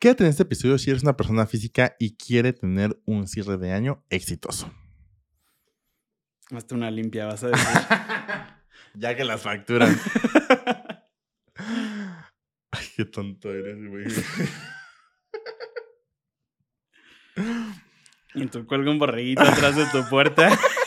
Quédate en este episodio si eres una persona física y quiere tener un cierre de año exitoso. Hasta una limpia, vas a decir. ya que las facturan. Ay, qué tonto eres, güey. y tú cuelga un borreguito atrás de tu puerta.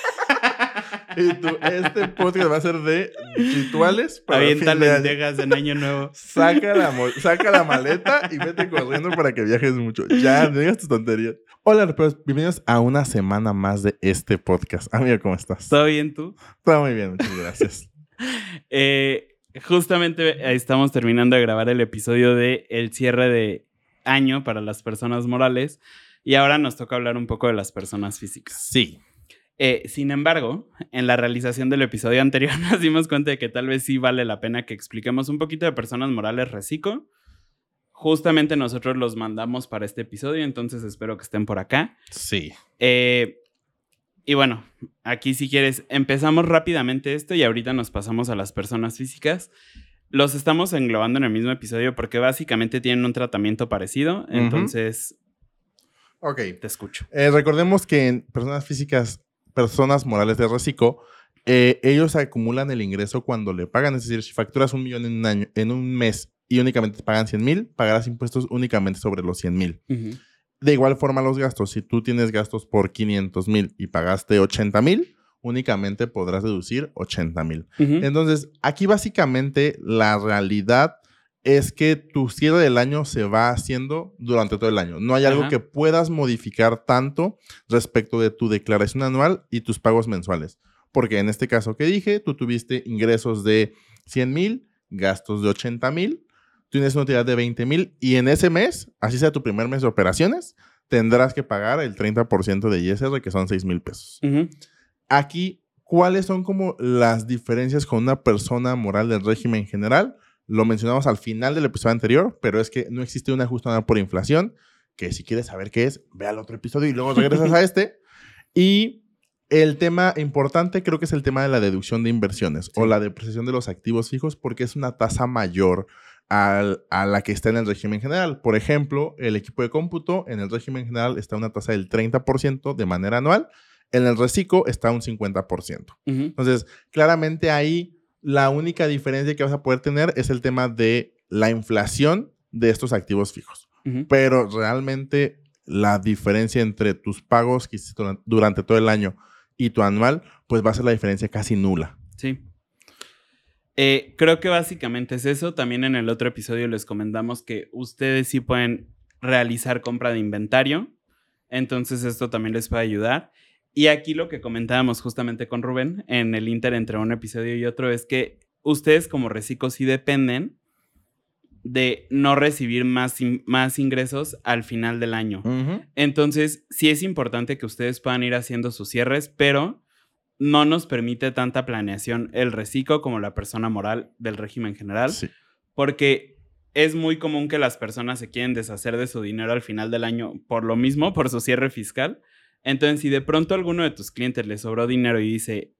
Y tú, este podcast va a ser de rituales para Avienta lentejas en año nuevo. Saca la, saca la maleta y vete corriendo para que viajes mucho. Ya, no digas tus tonterías. Hola, pues bienvenidos a una semana más de este podcast. Amigo, ¿cómo estás? ¿Todo bien tú? Todo muy bien, muchas gracias. eh, justamente estamos terminando de grabar el episodio de el cierre de año para las personas morales y ahora nos toca hablar un poco de las personas físicas. Sí. Eh, sin embargo, en la realización del episodio anterior nos dimos cuenta de que tal vez sí vale la pena que expliquemos un poquito de personas morales reciclo. Justamente nosotros los mandamos para este episodio, entonces espero que estén por acá. Sí. Eh, y bueno, aquí si quieres, empezamos rápidamente esto y ahorita nos pasamos a las personas físicas. Los estamos englobando en el mismo episodio porque básicamente tienen un tratamiento parecido, entonces... Ok. Te escucho. Eh, recordemos que en personas físicas personas morales de reciclo, eh, ellos acumulan el ingreso cuando le pagan. Es decir, si facturas un millón en un, año, en un mes y únicamente te pagan 100 mil, pagarás impuestos únicamente sobre los 100 mil. De igual forma los gastos. Si tú tienes gastos por 500 mil y pagaste 80 mil, únicamente podrás deducir 80 mil. Entonces, aquí básicamente la realidad es que tu cierre del año se va haciendo durante todo el año. No hay algo que puedas modificar tanto respecto de tu declaración anual y tus pagos mensuales. Porque en este caso que dije, tú tuviste ingresos de 100 mil, gastos de 80 mil, tienes una utilidad de 20 mil y en ese mes, así sea tu primer mes de operaciones, tendrás que pagar el 30% de ISR, que son 6 mil pesos. Aquí, ¿cuáles son como las diferencias con una persona moral del régimen general? Lo mencionamos al final del episodio anterior, pero es que no existe un ajuste por inflación, que si quieres saber qué es, ve al otro episodio y luego regresas a este. Y el tema importante creo que es el tema de la deducción de inversiones o la depreciación de los activos fijos porque es una tasa mayor a la que está en el régimen general. Por ejemplo, el equipo de cómputo en el régimen general está una tasa del 30% de manera anual, en el reciclo está un 50%. Entonces, claramente ahí la única diferencia que vas a poder tener es el tema de la inflación de estos activos fijos. Pero realmente la diferencia entre tus pagos que hiciste durante todo el año y tu anual, pues va a ser la diferencia casi nula. Sí. Eh, creo que básicamente es eso. También en el otro episodio les comentamos que ustedes sí pueden realizar compra de inventario. Entonces esto también les puede ayudar. Y aquí lo que comentábamos justamente con Rubén en el Inter entre un episodio y otro es que ustedes como reciclos sí dependen de no recibir más, más ingresos al final del año. Entonces, sí es importante que ustedes puedan ir haciendo sus cierres, pero no nos permite tanta planeación el reciclo como la persona moral del régimen general, porque es muy común que las personas se quieren deshacer de su dinero al final del año por lo mismo, por su cierre fiscal. Entonces, si de pronto a alguno de tus clientes le sobró dinero y dice,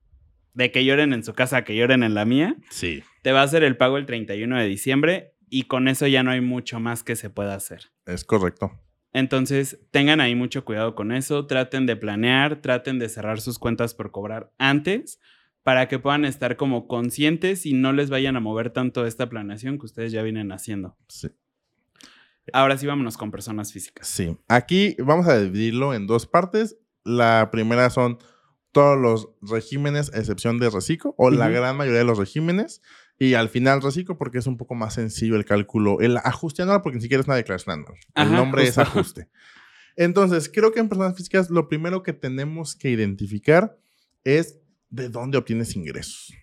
de que lloren en su casa, que lloren en la mía, sí. te va a hacer el pago el 31 de diciembre y con eso ya no hay mucho más que se pueda hacer. Es correcto. Entonces, tengan ahí mucho cuidado con eso, traten de planear, traten de cerrar sus cuentas por cobrar antes para que puedan estar como conscientes y no les vayan a mover tanto esta planeación que ustedes ya vienen haciendo. Sí. Ahora sí, vámonos con personas físicas. Sí. Aquí vamos a dividirlo en dos partes. La primera son todos los regímenes, excepción de reciclo, o la gran mayoría de los regímenes. Y al final reciclo porque es un poco más sencillo el cálculo, el ajuste anual, porque ni siquiera es una declaración anual. el nombre es ajuste. Entonces, creo que en personas físicas lo primero que tenemos que identificar es de dónde obtienes ingresos.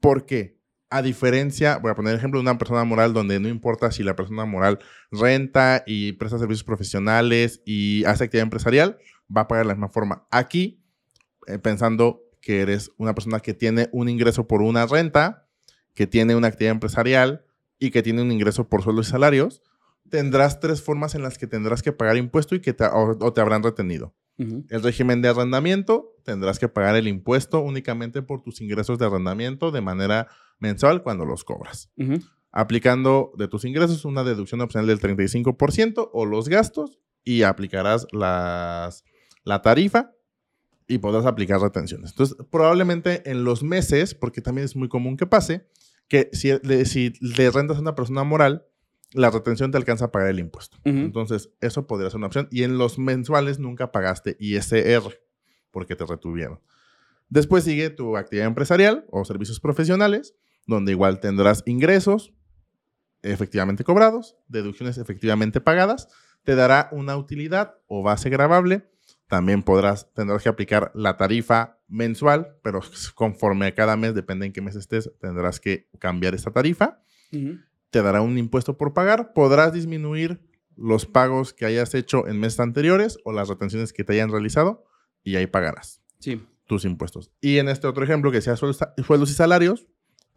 ¿Por qué? A diferencia, voy a poner el ejemplo de una persona moral donde no importa si la persona moral renta y presta servicios profesionales y hace actividad empresarial, va a pagar de la misma forma. Aquí, eh, pensando que eres una persona que tiene un ingreso por una renta, que tiene una actividad empresarial y que tiene un ingreso por sueldos y salarios, tendrás tres formas en las que tendrás que pagar impuesto y que te, o te habrán retenido. El régimen de arrendamiento, tendrás que pagar el impuesto únicamente por tus ingresos de arrendamiento de manera mensual cuando los cobras. aplicando de tus ingresos una deducción opcional del 35% o los gastos y aplicarás las, la tarifa y podrás aplicar retenciones. Entonces, probablemente en los meses, porque también es muy común que pase, que si le, si le rentas a una persona moral, la retención te alcanza a pagar el impuesto. Ujú. Entonces, eso podría ser una opción. Y en los mensuales nunca pagaste ISR porque te retuvieron. Después sigue tu actividad empresarial o servicios profesionales, donde igual tendrás ingresos efectivamente cobrados, deducciones efectivamente pagadas, te dará una utilidad o base gravable. También podrás, tendrás que aplicar la tarifa mensual, pero conforme a cada mes, depende en qué mes estés, tendrás que cambiar esta tarifa te dará un impuesto por pagar. Podrás disminuir los pagos que hayas hecho en meses anteriores o las retenciones que te hayan realizado y ahí pagarás Sí. tus impuestos. Y en este otro ejemplo que sea sueldos y salarios,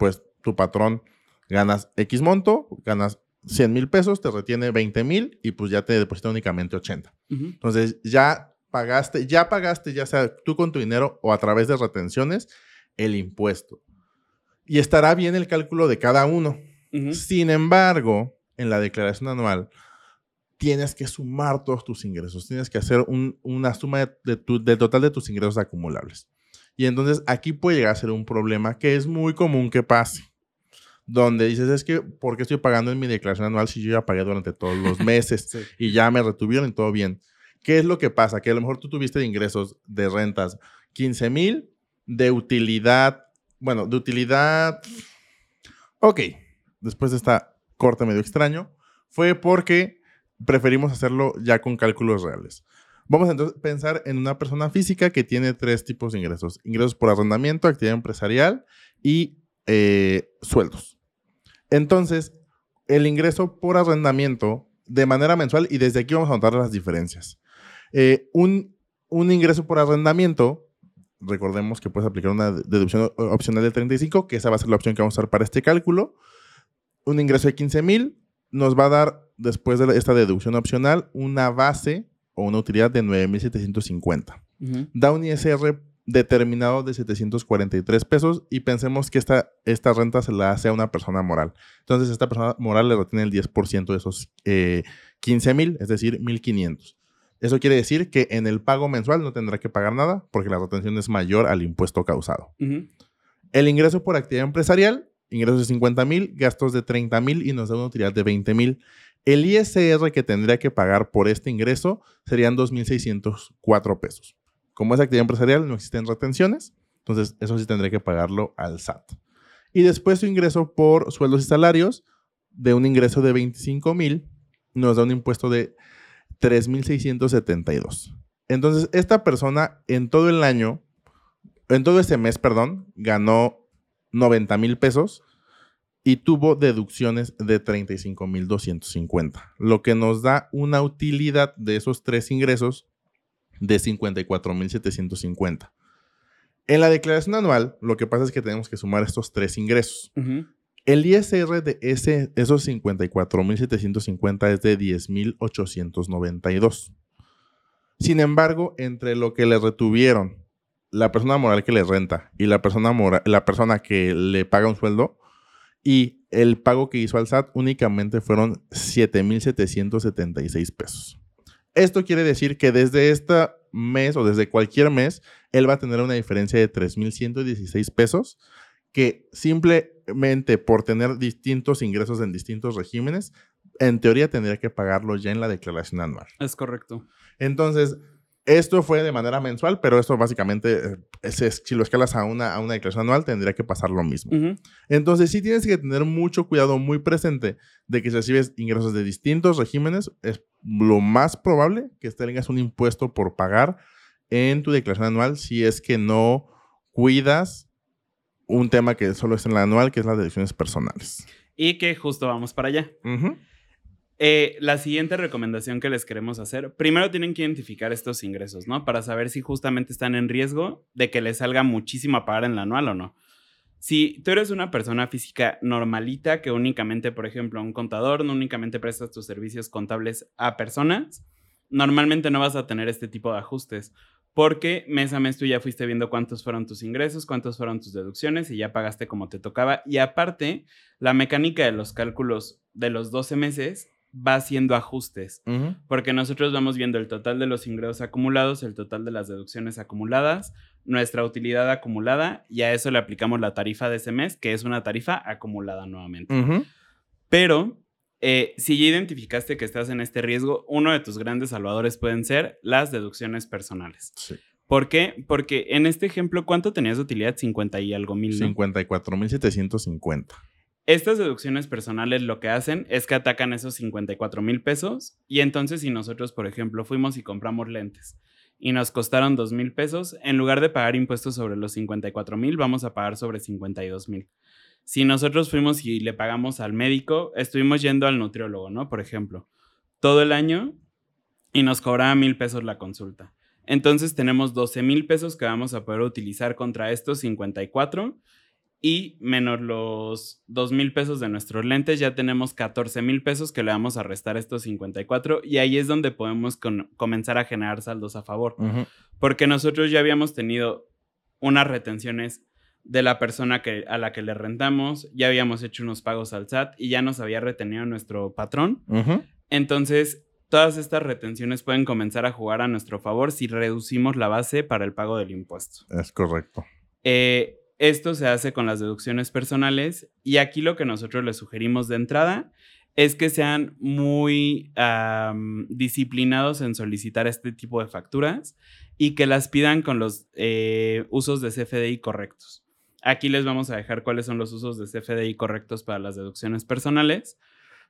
pues tu patrón ganas X monto, ganas 100 mil pesos, te retiene 20 mil y pues ya te deposita únicamente 80. Ujú. Entonces ya pagaste, ya pagaste, ya sea tú con tu dinero o a través de retenciones, el impuesto. Y estará bien el cálculo de cada uno. Ujú. Sin embargo, en la declaración anual tienes que sumar todos tus ingresos, tienes que hacer un- una suma de, de tu- del total de tus ingresos acumulables. Y entonces aquí puede llegar a ser un problema que es muy común que pase, donde dices, es que, ¿por qué estoy pagando en mi declaración anual si yo ya pagué durante todos los meses Sí. y ya me retuvieron y todo bien? ¿Qué es lo que pasa? Que a lo mejor tú tuviste de ingresos de rentas 15 mil, de utilidad, bueno, de utilidad, ok, después de esta corte medio extraño, fue porque preferimos hacerlo ya con cálculos reales. Vamos entonces a pensar en una persona física que tiene tres tipos de ingresos. Ingresos por arrendamiento, actividad empresarial y eh, sueldos. Entonces, el ingreso por arrendamiento de manera mensual, y desde aquí vamos a notar las diferencias. Eh, un, ingreso por arrendamiento, recordemos que puedes aplicar una deducción opcional de 35, que esa va a ser la opción que vamos a usar para este cálculo. Un ingreso de 15 mil nos va a dar, después de esta deducción opcional, una base o una utilidad de 9,750 Ujú. da un ISR determinado de 743 pesos y pensemos que esta, esta renta se la hace a una persona moral. Entonces, esta persona moral le retiene el 10% de esos eh, 15 mil, es decir, 1,500. Eso quiere decir que en el pago mensual no tendrá que pagar nada porque la retención es mayor al impuesto causado. El ingreso por actividad empresarial, ingresos de 50 mil, gastos de 30 mil y nos da una utilidad de 20 mil. El ISR que tendría que pagar por este ingreso serían 2.604 pesos. Como es actividad empresarial, no existen retenciones, entonces eso sí tendría que pagarlo al SAT. Y después su ingreso por sueldos y salarios, de un ingreso de 25 mil, nos da un impuesto de 3.672. Entonces, esta persona en todo el año, en todo este mes, perdón, ganó 90 mil pesos y tuvo deducciones de 35,250, lo que nos da una utilidad de esos tres ingresos de 54,750. En la declaración anual, lo que pasa es que tenemos que sumar estos tres ingresos. El ISR de ese, esos 54,750 es de 10,892. Sin embargo, entre lo que le retuvieron la persona moral que le renta y la persona, mora- la persona que le paga un sueldo y el pago que hizo al SAT únicamente fueron 7,776 pesos. Esto quiere decir que desde este mes o desde cualquier mes, él va a tener una diferencia de 3,116 pesos que simplemente por tener distintos ingresos en distintos regímenes, en teoría tendría que pagarlo ya en la declaración anual. Es correcto. Entonces, esto fue de manera mensual, pero esto básicamente, eh, es- es- si lo escalas a una, a una declaración anual, tendría que pasar lo mismo. Entonces, sí tienes que tener mucho cuidado, muy presente, de que si recibes ingresos de distintos regímenes, es lo más probable que tengas un impuesto por pagar en tu declaración anual si es que no cuidas un tema que solo es en la anual, que es las deducciones personales. Y que justo vamos para allá. Eh, la siguiente recomendación que les queremos hacer, primero tienen que identificar estos ingresos, ¿no? Para saber si justamente están en riesgo de que les salga muchísimo a pagar en la anual o no. Si tú eres una persona física normalita que únicamente, por ejemplo, un contador, no únicamente prestas tus servicios contables a personas, normalmente no vas a tener este tipo de ajustes. porque mes a mes tú ya fuiste viendo cuántos fueron tus ingresos, cuántos fueron tus deducciones y ya pagaste como te tocaba. Y aparte, la mecánica de los cálculos de los 12 meses va haciendo ajustes, porque nosotros vamos viendo el total de los ingresos acumulados, el total de las deducciones acumuladas, nuestra utilidad acumulada y a eso le aplicamos la tarifa de ese mes, que es una tarifa acumulada nuevamente. Pero eh, si ya identificaste que estás en este riesgo, uno de tus grandes salvadores pueden ser las deducciones personales. Sí. ¿Por qué? Porque en este ejemplo, ¿cuánto tenías de utilidad? 50 y algo mil. ¿no? 54.750. Estas deducciones personales lo que hacen es que atacan esos 54 mil pesos y entonces si nosotros, por ejemplo, fuimos y compramos lentes y nos costaron 2 mil pesos, en lugar de pagar impuestos sobre los 54 mil, vamos a pagar sobre 52 mil. Si nosotros fuimos y le pagamos al médico, estuvimos yendo al nutriólogo, ¿no? Por ejemplo, todo el año y nos cobraba mil pesos la consulta. Entonces tenemos 12 mil pesos que vamos a poder utilizar contra estos 54 y menos los 2 mil pesos de nuestros lentes, ya tenemos 14 mil pesos que le vamos a restar estos 54 y ahí es donde podemos comenzar a generar saldos a favor. Porque nosotros ya habíamos tenido unas retenciones de la persona que, a la que le rentamos, ya habíamos hecho unos pagos al SAT y ya nos había retenido nuestro patrón. Entonces, todas estas retenciones pueden comenzar a jugar a nuestro favor si reducimos la base para el pago del impuesto. Es correcto. Eh, esto se hace con las deducciones personales y aquí lo que nosotros les sugerimos de entrada es que sean muy disciplinados en solicitar este tipo de facturas y que las pidan con los eh, usos de CFDI correctos. Aquí les vamos a dejar cuáles son los usos de CFDI correctos para las deducciones personales,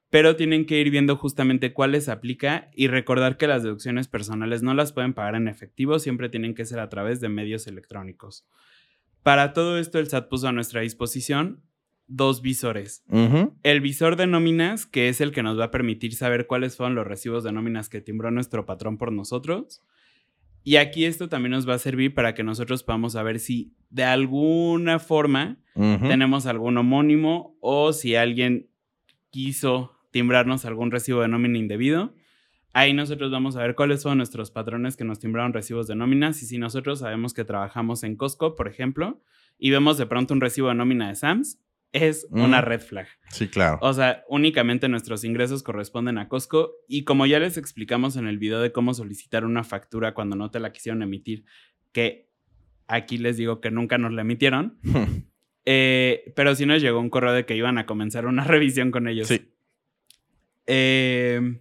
pero tienen que ir viendo justamente cuáles aplica y recordar que las deducciones personales no las pueden pagar en efectivo, siempre tienen que ser a través de medios electrónicos. Para todo esto, el SAT puso a nuestra disposición dos visores. El visor de nóminas, que es el que nos va a permitir saber cuáles fueron los recibos de nóminas que timbró nuestro patrón por nosotros. Y aquí esto también nos va a servir para que nosotros podamos saber si de alguna forma tenemos algún homónimo o si alguien quiso timbrarnos algún recibo de nómina indebido. Ahí nosotros vamos a ver cuáles son nuestros patrones que nos timbraron recibos de nóminas y si nosotros sabemos que trabajamos en Costco, por ejemplo, y vemos de pronto un recibo de nómina de Sams, es una red flag. Sí, claro. O sea, únicamente nuestros ingresos corresponden a Costco y como ya les explicamos en el video de cómo solicitar una factura cuando no te la quisieron emitir, que aquí les digo que nunca nos la emitieron, eh, pero sí nos llegó un correo de que iban a comenzar una revisión con ellos. Sí. Eh,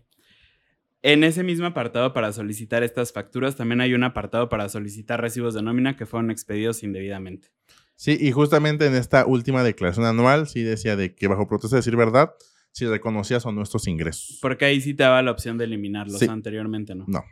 en ese mismo apartado para solicitar estas facturas también hay un apartado para solicitar recibos de nómina que fueron expedidos indebidamente. Sí, y justamente en esta última declaración anual sí decía de que bajo protesta de decir verdad, si reconocías o nuestros ingresos. Porque ahí sí te daba la opción de eliminarlos, anteriormente no. No,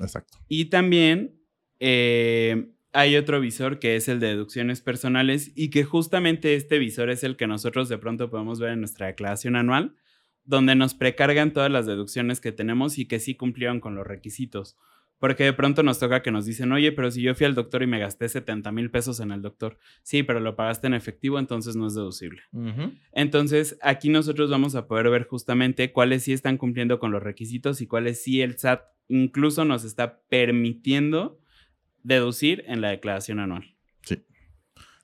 exacto. Y también eh, hay otro visor que es el de deducciones personales y que justamente este visor es el que nosotros de pronto podemos ver en nuestra declaración anual donde nos precargan todas las deducciones que tenemos y que sí cumplieron con los requisitos. Porque de pronto nos toca que nos dicen, oye, pero si yo fui al doctor y me gasté 70 mil pesos en el doctor, sí, pero lo pagaste en efectivo, entonces no es deducible. Entonces, aquí nosotros vamos a poder ver justamente cuáles sí están cumpliendo con los requisitos y cuáles sí el SAT incluso nos está permitiendo deducir en la declaración anual. Sí.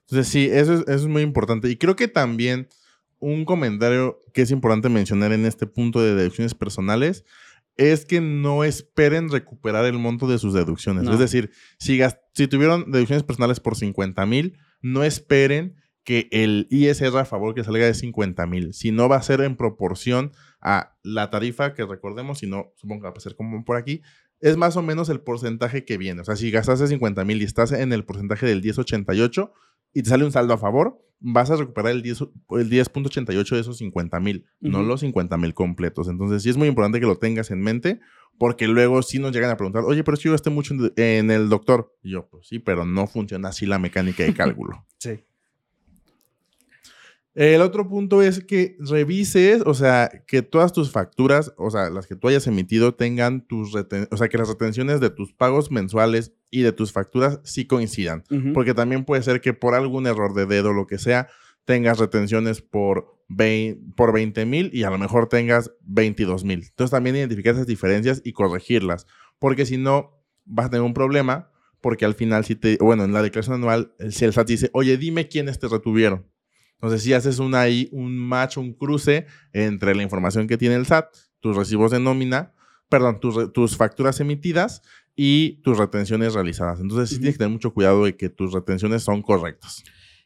Entonces, sí, eso es, eso es muy importante. Y creo que también un comentario que es importante mencionar en este punto de deducciones personales es que no esperen recuperar el monto de sus deducciones. Es decir, si, si tuvieron deducciones personales por 50 mil, no esperen que el ISR a favor que salga de 50 mil, si no va a ser en proporción a la tarifa que recordemos, si no, supongo que va a ser como por aquí, es más o menos el porcentaje que viene. O sea, si gastaste 50 mil y estás en el porcentaje del 1088 y te sale un saldo a favor, vas a recuperar el 10.88 el 10 de esos 50 mil, no los 50 mil completos. Entonces, sí es muy importante que lo tengas en mente, porque luego sí nos llegan a preguntar, oye, pero es que yo gasté mucho en el doctor. Y yo, pues sí, pero no funciona así la mecánica de cálculo. sí. El otro punto es que revises, o sea, que todas tus facturas, o sea, las que tú hayas emitido, tengan tus retenciones, o sea, que las retenciones de tus pagos mensuales y de tus facturas sí coincidan. Porque también puede ser que por algún error de dedo o lo que sea, tengas retenciones por 20 por mil y a lo mejor tengas 22 mil. Entonces también identificar esas diferencias y corregirlas. Porque si no, vas a tener un problema porque al final si te, bueno, en la declaración anual, si el SAT dice, oye, dime quiénes te retuvieron. Entonces, si haces una, un match, un cruce entre la información que tiene el SAT, tus recibos de nómina, perdón, tus, tus facturas emitidas y tus retenciones realizadas. Entonces, sí tienes que tener mucho cuidado de que tus retenciones son correctas.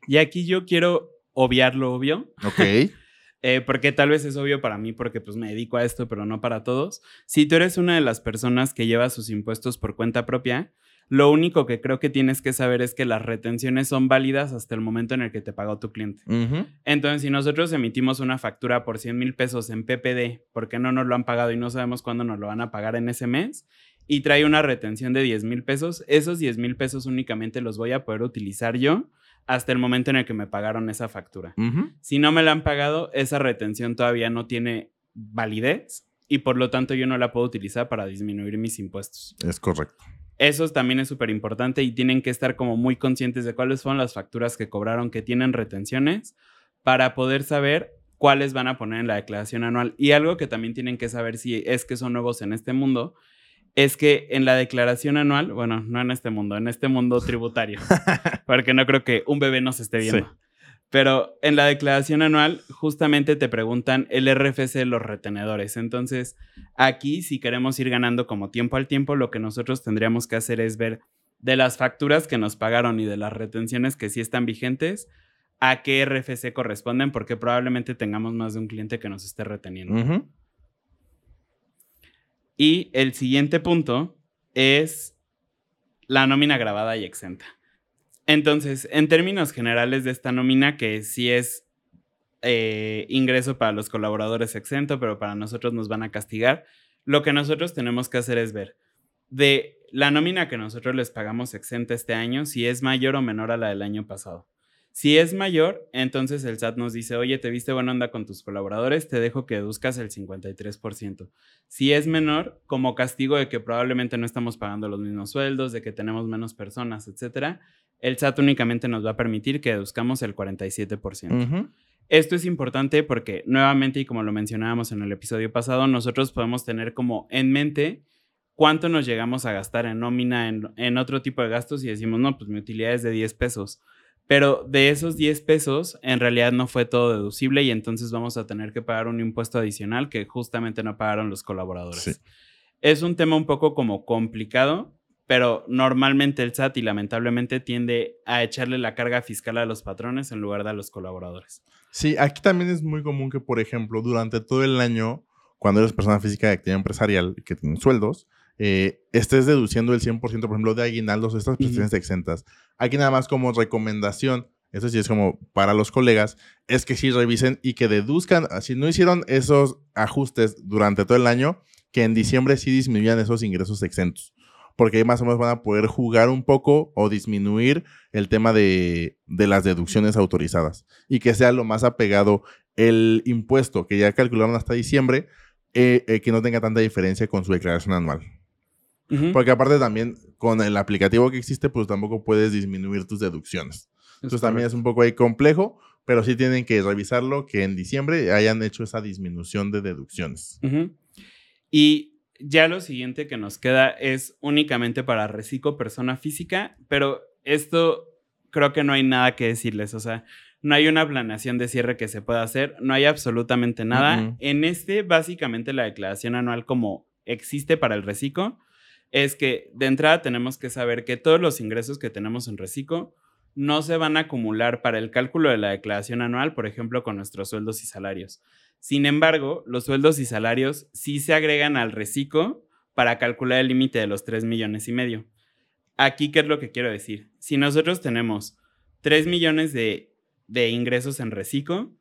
Y aquí yo quiero obviar lo obvio. Ok. Eh, porque tal vez es obvio para mí porque pues me dedico a esto, pero no para todos. Si tú eres una de las personas que lleva sus impuestos por cuenta propia, lo único que creo que tienes que saber es que las retenciones son válidas hasta el momento en el que te pagó tu cliente. Entonces, si nosotros emitimos una factura por 100 mil pesos en PPD porque no nos lo han pagado y no sabemos cuándo nos lo van a pagar en ese mes, y trae una retención de 10 mil pesos, esos 10 mil pesos únicamente los voy a poder utilizar yo hasta el momento en el que me pagaron esa factura. Si no me la han pagado, esa retención todavía no tiene validez y por lo tanto yo no la puedo utilizar para disminuir mis impuestos. Es correcto. Eso también es súper importante y tienen que estar como muy conscientes de cuáles son las facturas que cobraron que tienen retenciones para poder saber cuáles van a poner en la declaración anual. Y algo que también tienen que saber si es que son nuevos en este mundo es que en la declaración anual, bueno, no en este mundo, en este mundo tributario, porque no creo que un bebé nos esté viendo. Pero en la declaración anual justamente te preguntan el RFC de los retenedores. Entonces, aquí si queremos ir ganando como tiempo al tiempo, lo que nosotros tendríamos que hacer es ver de las facturas que nos pagaron y de las retenciones que sí están vigentes, a qué RFC corresponden, porque probablemente tengamos más de un cliente que nos esté reteniendo. Y el siguiente punto es la nómina grabada y exenta. Entonces, en términos generales de esta nómina, que sí es eh, ingreso para los colaboradores exento, pero para nosotros nos van a castigar, lo que nosotros tenemos que hacer es ver de la nómina que nosotros les pagamos exenta este año, si es mayor o menor a la del año pasado. Si es mayor, entonces el SAT nos dice, oye, te viste buena onda con tus colaboradores, te dejo que deduzcas el 53%. Si es menor, como castigo de que probablemente no estamos pagando los mismos sueldos, de que tenemos menos personas, etcétera, el SAT únicamente nos va a permitir que deduzcamos el 47%. Esto es importante porque, nuevamente, y como lo mencionábamos en el episodio pasado, nosotros podemos tener como en mente cuánto nos llegamos a gastar en nómina, en, en otro tipo de gastos y decimos, no, pues mi utilidad es de 10 pesos pero de esos 10 pesos, en realidad no fue todo deducible y entonces vamos a tener que pagar un impuesto adicional que justamente no pagaron los colaboradores. Es un tema un poco como complicado, pero normalmente el SAT y lamentablemente tiende a echarle la carga fiscal a los patrones en lugar de a los colaboradores. Sí, aquí también es muy común que, por ejemplo, durante todo el año, cuando eres persona física de actividad empresarial que tienen sueldos, eh, estés deduciendo el 100%, por ejemplo, de aguinaldos, estas prestaciones exentas. Aquí nada más como recomendación, eso sí es como para los colegas, es que sí revisen y que deduzcan, ah, si no hicieron esos ajustes durante todo el año, que en diciembre sí disminuyan esos ingresos exentos. Porque ahí más o menos van a poder jugar un poco o disminuir el tema de, las deducciones autorizadas. Y que sea lo más apegado el impuesto que ya calcularon hasta diciembre, eh, eh, que no tenga tanta diferencia con su declaración anual. Porque aparte también con el aplicativo que existe, pues tampoco puedes disminuir tus deducciones. Entonces también es un poco ahí complejo, pero sí tienen que revisarlo que en diciembre hayan hecho esa disminución de deducciones. Y ya lo siguiente que nos queda es únicamente para reciclo persona física, pero esto creo que no hay nada que decirles, o sea, no hay una planeación de cierre que se pueda hacer, no hay absolutamente nada. En este, básicamente la declaración anual como existe para el reciclo, es que de entrada tenemos que saber que todos los ingresos que tenemos en Reciclo no se van a acumular para el cálculo de la declaración anual, por ejemplo, con nuestros sueldos y salarios. Sin embargo, los sueldos y salarios sí se agregan al Reciclo para calcular el límite de los 3 millones y medio. Aquí, ¿qué es lo que quiero decir? Si nosotros tenemos 3 millones de, de ingresos en Reciclo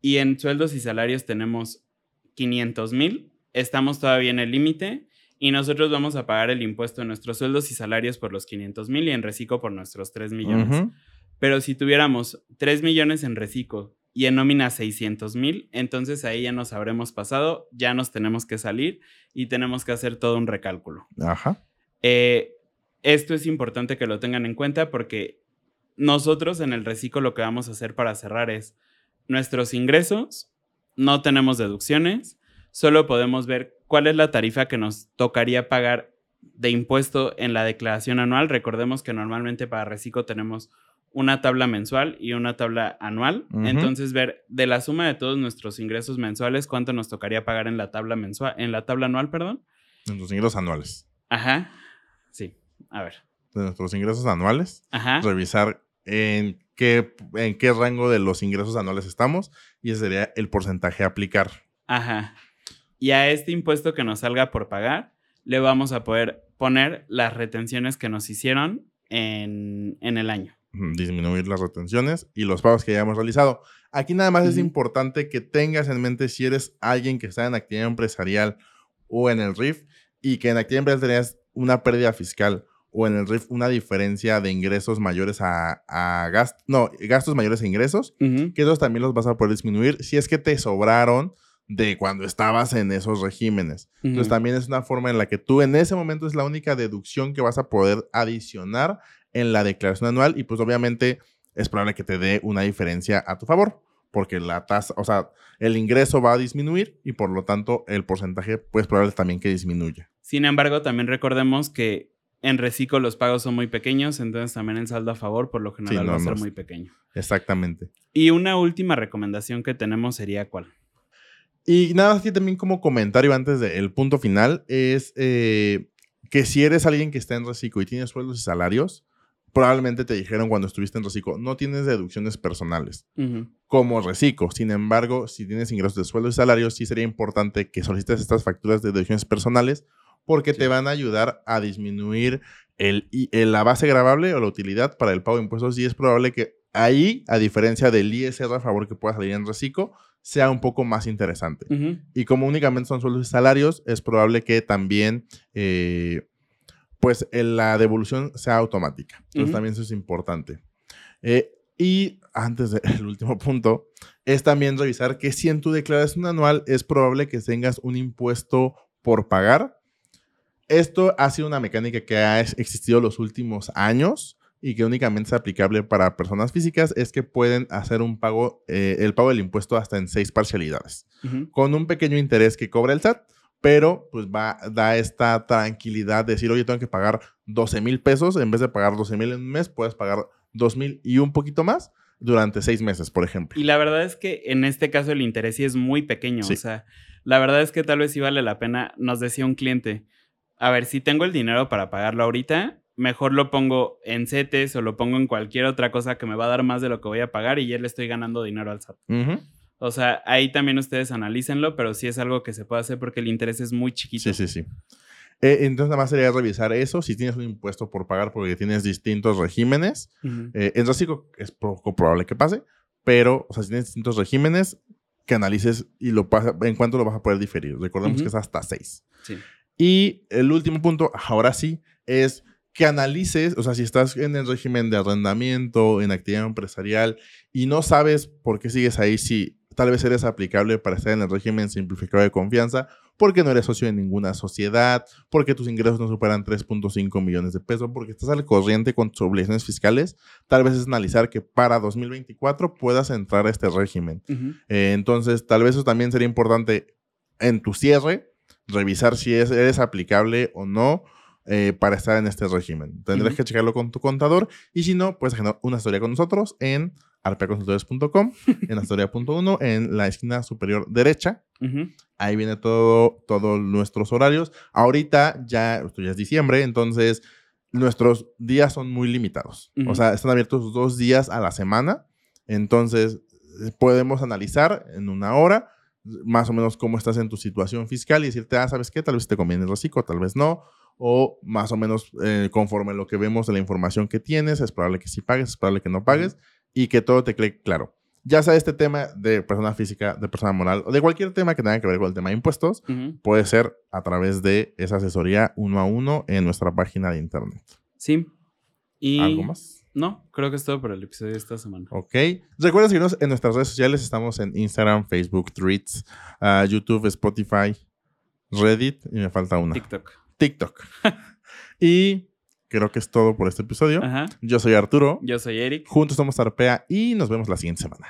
y en sueldos y salarios tenemos 500 mil, estamos todavía en el límite y nosotros vamos a pagar el impuesto de nuestros sueldos y salarios por los 500 mil y en reciclo por nuestros 3 millones. Pero si tuviéramos 3 millones en reciclo y en nómina 600 mil, entonces ahí ya nos habremos pasado, ya nos tenemos que salir y tenemos que hacer todo un recálculo. Ajá. Eh, esto es importante que lo tengan en cuenta porque nosotros en el reciclo lo que vamos a hacer para cerrar es nuestros ingresos, no tenemos deducciones, solo podemos ver cuál es la tarifa que nos tocaría pagar de impuesto en la declaración anual. Recordemos que normalmente para Recico tenemos una tabla mensual y una tabla anual. Entonces, ver de la suma de todos nuestros ingresos mensuales, cuánto nos tocaría pagar en la tabla mensual, en la tabla anual, perdón. De nuestros ingresos anuales. Ajá. Sí. A ver. De nuestros ingresos anuales. Ajá. Revisar en qué, en qué rango de los ingresos anuales estamos. Y ese sería el porcentaje a aplicar. Ajá. Y a este impuesto que nos salga por pagar, le vamos a poder poner las retenciones que nos hicieron en, en el año. Disminuir las retenciones y los pagos que hayamos realizado. Aquí nada más es importante que tengas en mente si eres alguien que está en actividad empresarial o en el RIF y que en actividad empresarial tenías una pérdida fiscal o en el RIF una diferencia de ingresos mayores a, a gastos, no, gastos mayores a ingresos, Ujú. que esos también los vas a poder disminuir si es que te sobraron de cuando estabas en esos regímenes. Entonces también es una forma en la que tú en ese momento es la única deducción que vas a poder adicionar en la declaración anual y pues obviamente es probable que te dé una diferencia a tu favor porque la tasa, o sea, el ingreso va a disminuir y por lo tanto el porcentaje pues probable también que disminuya. Sin embargo, también recordemos que en Recico los pagos son muy pequeños, entonces también el saldo a favor por lo general no, va a ser no muy pequeño. Exactamente. Y una última recomendación que tenemos sería cuál. Y nada, así también como comentario antes del punto final, es eh, que si eres alguien que está en reciclo y tienes sueldos y salarios, probablemente te dijeron cuando estuviste en reciclo, no tienes deducciones personales como reciclo. Sin embargo, si tienes ingresos de sueldos y salarios, sí sería importante que solicites estas facturas de deducciones personales porque te van a ayudar a disminuir el, la base gravable o la utilidad para el pago de impuestos y es probable que ahí, a diferencia del ISR a favor que pueda salir en reciclo, sea un poco más interesante. Y como únicamente son sueldos y salarios, es probable que también, eh, pues, el- la devolución sea automática. Entonces, también eso es importante. Eh, y antes del último punto, es también revisar que si en tu declaración anual es probable que tengas un impuesto por pagar. Esto ha sido una mecánica que ha existido los últimos años y que únicamente es aplicable para personas físicas, es que pueden hacer un pago, eh, el pago del impuesto hasta en seis parcialidades con un pequeño interés que cobra el SAT, pero pues va, da esta tranquilidad de decir, oye, tengo que pagar 12 mil pesos, en vez de pagar 12 mil en un mes, puedes pagar 2 mil y un poquito más durante seis meses, por ejemplo. Y la verdad es que en este caso el interés sí es muy pequeño. Sí. O sea, la verdad es que tal vez sí vale la pena. Nos decía un cliente, a ver, si tengo el dinero para pagarlo ahorita, mejor lo pongo en CETES o lo pongo en cualquier otra cosa que me va a dar más de lo que voy a pagar y ya le estoy ganando dinero al SAT. Ujú. O sea, ahí también ustedes analícenlo, pero sí es algo que se puede hacer porque el interés es muy chiquito. Sí, sí, sí. Eh, entonces nada más sería revisar eso, si tienes un impuesto por pagar porque tienes distintos regímenes. Ujú. Eh, en reciclo es poco probable que pase, pero, o sea, si tienes distintos regímenes, que analices y lo pasa, en cuánto lo vas a poder diferir. Recordemos que es hasta seis. Sí. Y el último punto, ahora sí, es que analices, o sea, si estás en el régimen de arrendamiento, en actividad empresarial y no sabes por qué sigues ahí, si tal vez eres aplicable para estar en el régimen simplificado de confianza, porque no eres socio de ninguna sociedad, porque tus ingresos no superan 3.5 millones de pesos, porque estás al corriente con tus obligaciones fiscales, tal vez es analizar que para 2024 puedas entrar a este régimen. Eh, entonces, tal vez eso también sería importante en tu cierre, revisar si es, eres aplicable o no eh, para estar en este régimen. Tendrás Ujú. que checarlo con tu contador y si no, puedes agendar una historia con nosotros en arpeaconsultores.com, en la historia.1, en la esquina superior derecha. Ujú. Ahí viene todo, todos nuestros horarios. Ahorita ya, esto ya es diciembre, entonces nuestros días son muy limitados. Ujú. O sea, están abiertos dos días a la semana. Entonces, podemos analizar en una hora más o menos cómo estás en tu situación fiscal y decirte, ah, ¿sabes qué? Tal vez te conviene el reciclo, tal vez no. O más o menos eh, conforme lo que vemos de la información que tienes, es probable que sí pagues, es probable que no pagues y que todo te quede claro. Ya sea este tema de persona física, de persona moral o de cualquier tema que tenga que ver con el tema de impuestos, puede ser a través de esa asesoría uno a uno en nuestra página de internet. Sí. Y ¿Algo más? No, creo que es todo por el episodio de esta semana. Ok. Recuerda seguirnos en nuestras redes sociales. Estamos en Instagram, Facebook, Tweets, ah, YouTube, Spotify, Reddit y me falta una. TikTok. TikTok. y creo que es todo por este episodio. Ajá. Yo soy Arturo. Yo soy Eric. Juntos somos Arpea y nos vemos la siguiente semana.